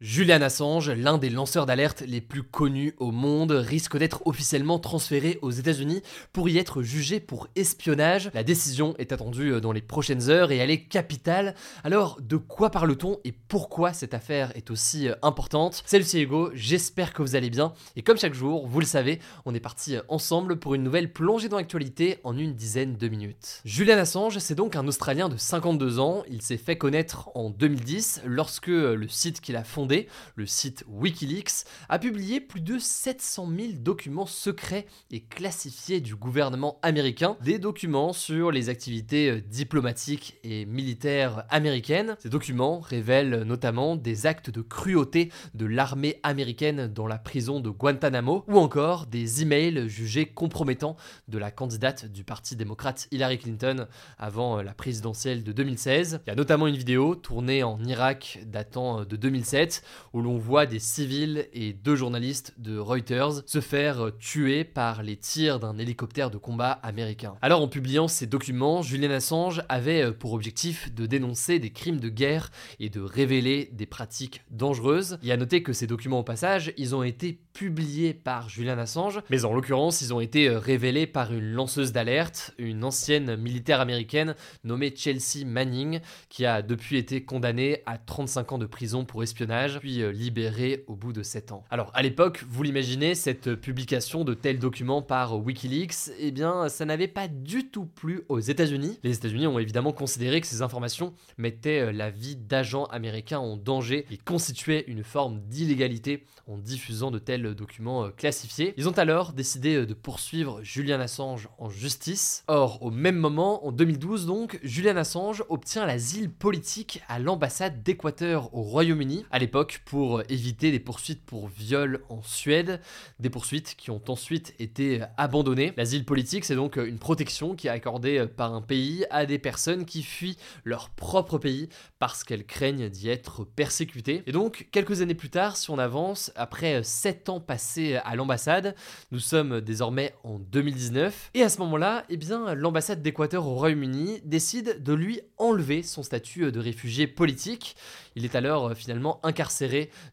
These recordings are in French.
Julian Assange, l'un des lanceurs d'alerte les plus connus au monde, risque d'être officiellement transféré aux États-Unis pour y être jugé pour espionnage. La décision est attendue euh, dans les prochaines heures et elle est capitale. Alors, de quoi parle-t-on et pourquoi cette affaire est aussi euh, importante? Salut, c'est Hugo, j'espère que vous allez bien. Et comme chaque jour, vous le savez, on est parti euh, ensemble pour une nouvelle plongée dans l'actualité en une dizaine de minutes. Julian Assange, c'est donc un Australien de 52 ans. Il s'est fait connaître en 2010 lorsque le site qu'il a fondé le site Wikileaks, a publié plus de 700 000 documents secrets et classifiés du gouvernement américain, des documents sur les activités euh, diplomatiques et militaires américaines. Ces documents révèlent notamment des actes de cruauté de l'armée américaine dans la prison de Guantanamo, ou encore des emails jugés compromettants de la candidate du Parti démocrate Hillary Clinton avant euh, la présidentielle de 2016. Il y a notamment une vidéo tournée en Irak datant euh, de 2007 où l'on voit des civils et deux journalistes de Reuters se faire tuer par les tirs d'un hélicoptère de combat américain. Alors en publiant ces documents, Julian Assange avait euh, pour objectif de dénoncer des crimes de guerre et de révéler des pratiques dangereuses. Il y a noté que ces documents au passage, ils ont été publiés par Julian Assange, mais en l'occurrence, ils ont été euh, révélés par une lanceuse d'alerte, une ancienne militaire américaine nommée Chelsea Manning, qui a depuis été condamnée à 35 ans de prison pour espionnage puis euh, libéré au bout de 7 ans. Alors à l'époque, vous l'imaginez, cette publication de tels documents par Wikileaks, eh bien ça n'avait pas du tout plu aux États-Unis. Les États-Unis ont évidemment considéré que ces informations mettaient euh, la vie d'agents américains en danger et constituaient une forme d'illégalité en diffusant de tels documents euh, classifiés. Ils ont alors décidé de poursuivre Julian Assange en justice. Or, au même moment, en 2012 donc, Julian Assange obtient l'asile politique à l'ambassade d'Équateur au Royaume-Uni. À l'époque, pour éviter des poursuites pour viol en Suède, des poursuites qui ont ensuite été abandonnées. L'asile politique, c'est donc une protection qui est accordée par un pays à des personnes qui fuient leur propre pays parce qu'elles craignent d'y être persécutées. Et donc, quelques années plus tard, si on avance, après 7 ans passés à l'ambassade, nous sommes désormais en 2019, et à ce moment-là, eh bien, l'ambassade d'Équateur au Royaume-Uni décide de lui enlever son statut de réfugié politique. Il est alors finalement incarcéré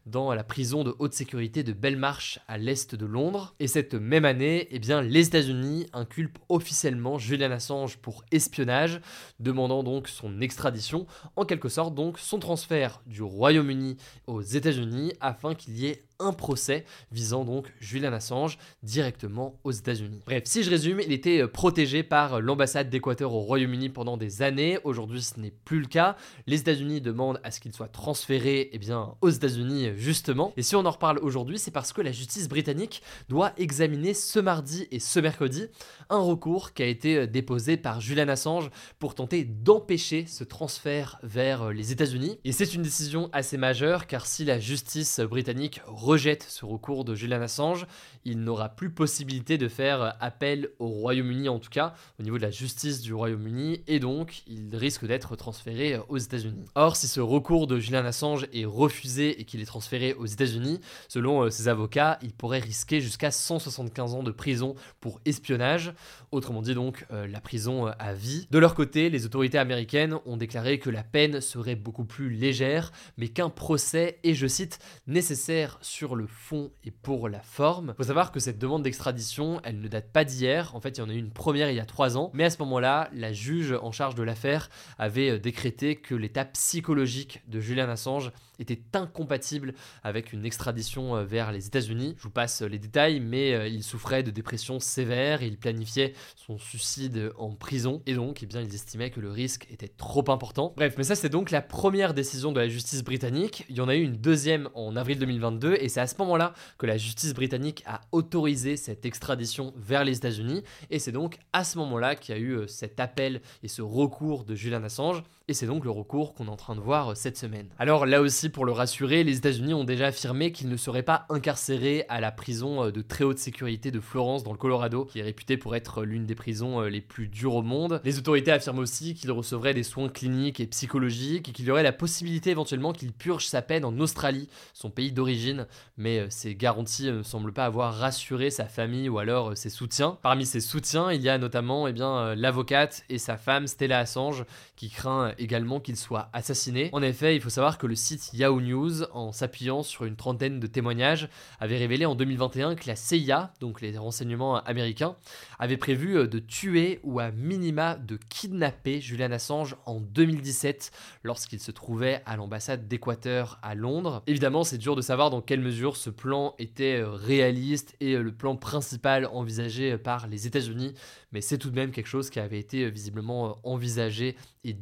dans la prison de haute sécurité de Belmarsh à l'est de Londres. Et cette même année, eh bien, les États-Unis inculpent officiellement Julian Assange pour espionnage, demandant donc son extradition, en quelque sorte donc son transfert du Royaume-Uni aux États-Unis afin qu'il y ait un procès visant donc Julian Assange directement aux États-Unis. Bref, si je résume, il était euh, protégé par l'ambassade d'Équateur au Royaume-Uni pendant des années. Aujourd'hui, ce n'est plus le cas. Les États-Unis demandent à ce qu'il soit transféré eh bien, aux États-Unis justement. Et si on en reparle aujourd'hui, c'est parce que la justice britannique doit examiner ce mardi et ce mercredi un recours qui a été euh, déposé par Julian Assange pour tenter d'empêcher ce transfert vers euh, les États-Unis. Et c'est une décision assez majeure car si la justice britannique rejette ce recours de Julian Assange, il n'aura plus possibilité de faire appel au Royaume-Uni en tout cas, au niveau de la justice du Royaume-Uni, et donc il risque d'être transféré aux États-Unis. Or, si ce recours de Julian Assange est refusé et qu'il est transféré aux États-Unis, selon euh, ses avocats, il pourrait risquer jusqu'à 175 ans de prison pour espionnage, autrement dit donc euh, la prison euh, à vie. De leur côté, les autorités américaines ont déclaré que la peine serait beaucoup plus légère, mais qu'un procès est, je cite, nécessaire le fond et pour la forme. Faut savoir que cette demande d'extradition, elle ne date pas d'hier. En fait, il y en a eu une première il y a trois ans. Mais à ce moment-là, la juge en charge de l'affaire avait euh, décrété que l'état psychologique de Julian Assange était incompatible avec une extradition euh, vers les États-Unis. Je vous passe euh, les détails, mais il souffrait de dépression sévère, il planifiait son suicide en prison et donc, eh bien, ils estimaient que le risque était trop important. Bref, mais ça c'est donc la première décision de la justice britannique. Il y en a eu une deuxième en avril 2022 et c'est à ce moment-là que la justice britannique a autorisé cette extradition vers les États-Unis. Et c'est donc à ce moment-là qu'il y a eu euh, cet appel et ce recours de Julian Assange. Et c'est donc le recours qu'on est en train de voir cette semaine. Alors là aussi, pour le rassurer, les États-Unis ont déjà affirmé qu'ils ne seraient pas incarcérés à la prison de très haute sécurité de Florence dans le Colorado, qui est réputée pour être l'une des prisons les plus dures au monde. Les autorités affirment aussi qu'ils recevraient des soins cliniques et psychologiques et qu'il y aurait la possibilité éventuellement qu'il purge sa peine en Australie, son pays d'origine, mais euh, ces garanties ne semblent pas avoir rassuré sa famille ou alors euh, ses soutiens. Parmi ses soutiens, il y a notamment eh euh, l'avocate et sa femme Stella Assange qui craint également qu'il soit assassiné. En effet, il faut savoir que le site Yahoo News, en s'appuyant sur une trentaine de témoignages, avait révélé en 2021 que la CIA, donc les renseignements américains, avait prévu de tuer ou à minima de kidnapper Julian Assange en 2017 lorsqu'il se trouvait à l'ambassade d'Équateur à Londres. Évidemment, c'est dur de savoir dans quelle mesure ce plan était euh, réaliste et euh, le plan principal envisagé par les États-Unis, mais c'est tout de même quelque chose qui avait été euh, visiblement envisagé et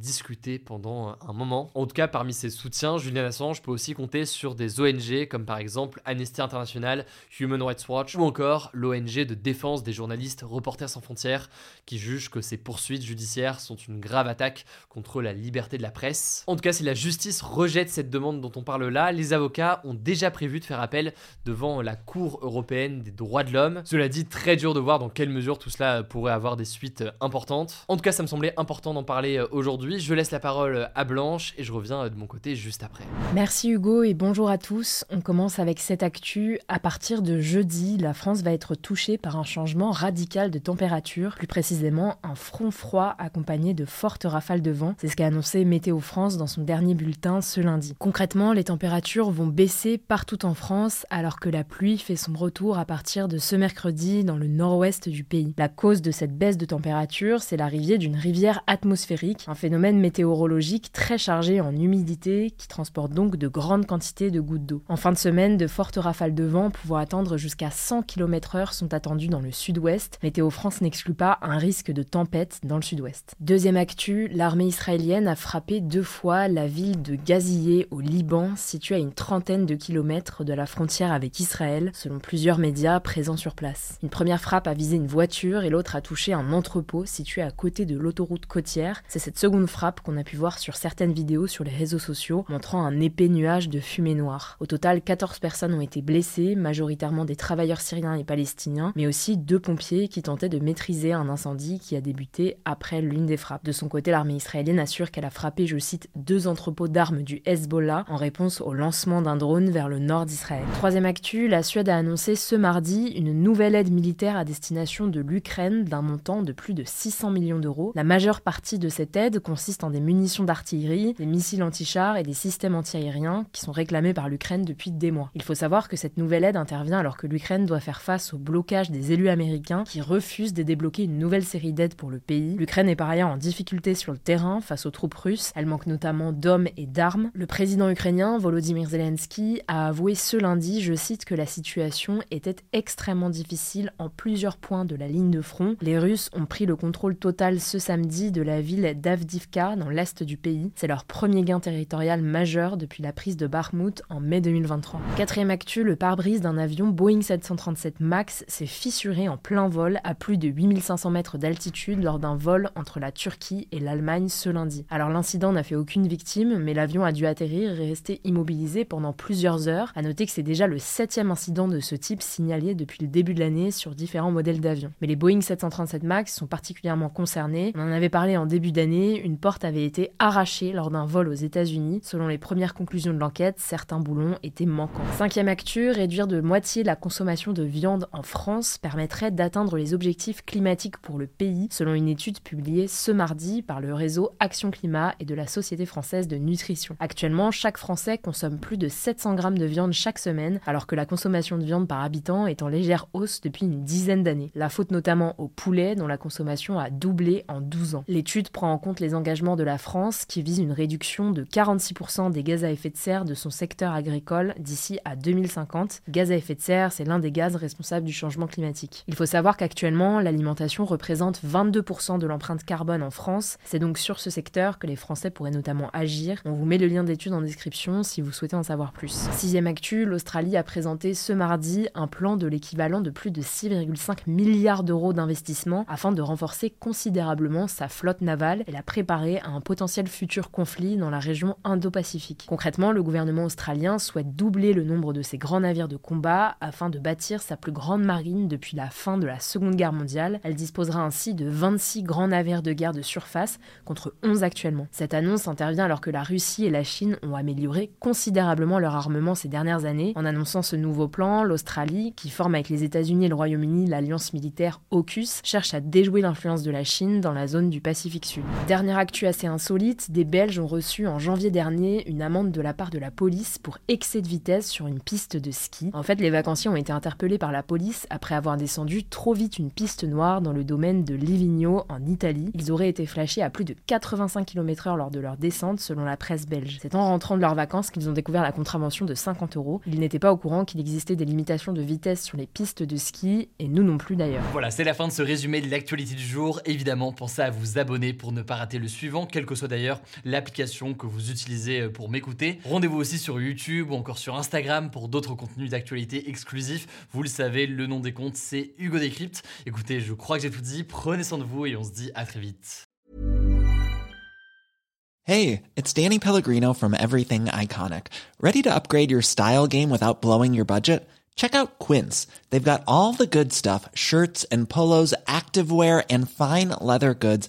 pendant un moment. En tout cas, parmi ses soutiens, Julian Assange peut aussi compter sur des ONG comme par exemple Amnesty International, Human Rights Watch ou encore l'ONG de défense des journalistes Reporters sans frontières qui juge que ces poursuites judiciaires sont une grave attaque contre la liberté de la presse. En tout cas, si la justice rejette cette demande dont on parle là, les avocats ont déjà prévu de faire appel devant la Cour européenne des droits de l'homme. Cela dit, très dur de voir dans quelle mesure tout cela pourrait avoir des suites importantes. En tout cas, ça me semblait important d'en parler euh, aujourd'hui je laisse parole à Blanche et je reviens de mon côté juste après. Merci Hugo et bonjour à tous. On commence avec cette actu. À partir de jeudi, la France va être touchée par un changement radical de température, plus précisément un front froid accompagné de fortes rafales de vent. C'est ce qu'a annoncé Météo France dans son dernier bulletin ce lundi. Concrètement, les températures vont baisser partout en France alors que la pluie fait son retour à partir de ce mercredi dans le nord-ouest du pays. La cause de cette baisse de température, c'est l'arrivée d'une rivière atmosphérique, un phénomène météorologique très chargé en humidité qui transporte donc de grandes quantités de gouttes d'eau. En fin de semaine, de fortes rafales de vent pouvant atteindre jusqu'à 100 km/h sont attendues dans le sud-ouest. Météo France n'exclut pas un risque de tempête dans le sud-ouest. Deuxième actu, l'armée israélienne a frappé deux fois la ville de Gazillé au Liban, située à une trentaine de kilomètres de la frontière avec Israël, selon plusieurs médias présents sur place. Une première frappe a visé une voiture et l'autre a touché un entrepôt situé à côté de l'autoroute côtière. C'est cette seconde frappe qu'on a pu voir sur certaines vidéos sur les réseaux sociaux, montrant un épais nuage de fumée noire. Au total, 14 personnes ont été blessées, majoritairement des travailleurs syriens et palestiniens, mais aussi deux pompiers qui tentaient de maîtriser un incendie qui a débuté après l'une des frappes. De son côté, l'armée israélienne assure qu'elle a frappé, je cite, deux entrepôts d'armes du Hezbollah en réponse au lancement d'un drone vers le nord d'Israël. Troisième actu, la Suède a annoncé ce mardi une nouvelle aide militaire à destination de l'Ukraine d'un montant de plus de 600 millions d'euros. La majeure partie de cette aide consiste en des munitions d'artillerie, des missiles anti-chars et des systèmes antiaériens qui sont réclamés par l'Ukraine depuis des mois. Il faut savoir que cette nouvelle aide intervient alors que l'Ukraine doit faire face au blocage des élus américains qui refusent de débloquer une nouvelle série d'aides pour le pays. L'Ukraine est par ailleurs en difficulté sur le terrain face aux troupes russes. Elle manque notamment d'hommes et d'armes. Le président ukrainien Volodymyr Zelensky a avoué ce lundi, je cite, que la situation était extrêmement difficile en plusieurs points de la ligne de front. Les Russes ont pris le contrôle total ce samedi de la ville d'Avdivka dans l'est du pays. C'est leur premier gain territorial majeur depuis la prise de Bakhmut en mai 2023. Quatrième actu, le pare-brise d'un avion Boeing 737 MAX s'est fissuré en plein vol à plus de 8500 mètres d'altitude lors d'un vol entre la Turquie et l'Allemagne ce lundi. Alors l'incident n'a fait aucune victime, mais l'avion a dû atterrir et rester immobilisé pendant plusieurs heures. À noter que c'est déjà le septième incident de ce type signalé depuis le début de l'année sur différents modèles d'avions. Mais les Boeing 737 MAX sont particulièrement concernés. On en avait parlé en début d'année, une porte avait été arraché lors d'un vol aux États-Unis. Selon les premières conclusions de l'enquête, certains boulons étaient manquants. Cinquième actu, réduire de moitié la consommation de viande en France permettrait d'atteindre les objectifs climatiques pour le pays, selon une étude publiée ce mardi par le réseau Action Climat et de la Société française de nutrition. Actuellement, chaque Français consomme plus de 700 grammes de viande chaque semaine, alors que la consommation de viande par habitant est en légère hausse depuis une dizaine d'années. La faute notamment au poulet, dont la consommation a doublé en 12 ans. L'étude prend en compte les engagements de la France qui vise une réduction de 46% des gaz à effet de serre de son secteur agricole d'ici à 2050. Gaz à effet de serre, c'est l'un des gaz responsables du changement climatique. Il faut savoir qu'actuellement, l'alimentation représente 22% de l'empreinte carbone en France. C'est donc sur ce secteur que les Français pourraient notamment agir. On vous met le lien d'étude en description si vous souhaitez en savoir plus. Sixième actu, l'Australie a présenté ce mardi un plan de l'équivalent de plus de 6,5 milliards d'euros d'investissement afin de renforcer considérablement sa flotte navale et la préparer à un potentiel futur conflit dans la région Indo-Pacifique. Concrètement, le gouvernement australien souhaite doubler le nombre de ses grands navires de combat afin de bâtir sa plus grande marine depuis la fin de la Seconde Guerre mondiale. Elle disposera ainsi de 26 grands navires de guerre de surface contre 11 actuellement. Cette annonce intervient alors que la Russie et la Chine ont amélioré considérablement leur armement ces dernières années. En annonçant ce nouveau plan, l'Australie, qui forme avec les États-Unis et le Royaume-Uni l'alliance militaire AUKUS, cherche à déjouer l'influence de la Chine dans la zone du Pacifique Sud. Dernière actu assez insolite, des Belges ont reçu en janvier dernier une amende de la part de la police pour excès de vitesse sur une piste de ski. En fait, les vacanciers ont été interpellés par la police après avoir descendu trop vite une piste noire dans le domaine de Livigno en Italie. Ils auraient été flashés à plus de 85 km/h lors de leur descente selon la presse belge. C'est en rentrant de leurs vacances qu'ils ont découvert la contravention de 50 euros. Ils n'étaient pas au courant qu'il existait des limitations de vitesse sur les pistes de ski et nous non plus d'ailleurs. Voilà, c'est la fin de ce résumé de l'actualité du jour. Évidemment, pensez à vous abonner pour ne pas rater le suivant, quelle que soit d'ailleurs l'application que vous utilisez pour m'écouter. Rendez-vous aussi sur YouTube ou encore sur Instagram pour d'autres contenus d'actualité exclusifs. Vous le savez, le nom des comptes, c'est Hugo Décrypte. Écoutez, je crois que j'ai tout dit. Prenez soin de vous et on se dit à très vite. Hey, it's Danny Pellegrino from Everything Iconic. Ready to upgrade your style game without blowing your budget? Check out Quince. They've got all the good stuff shirts and polos, activewear, and fine leather goods,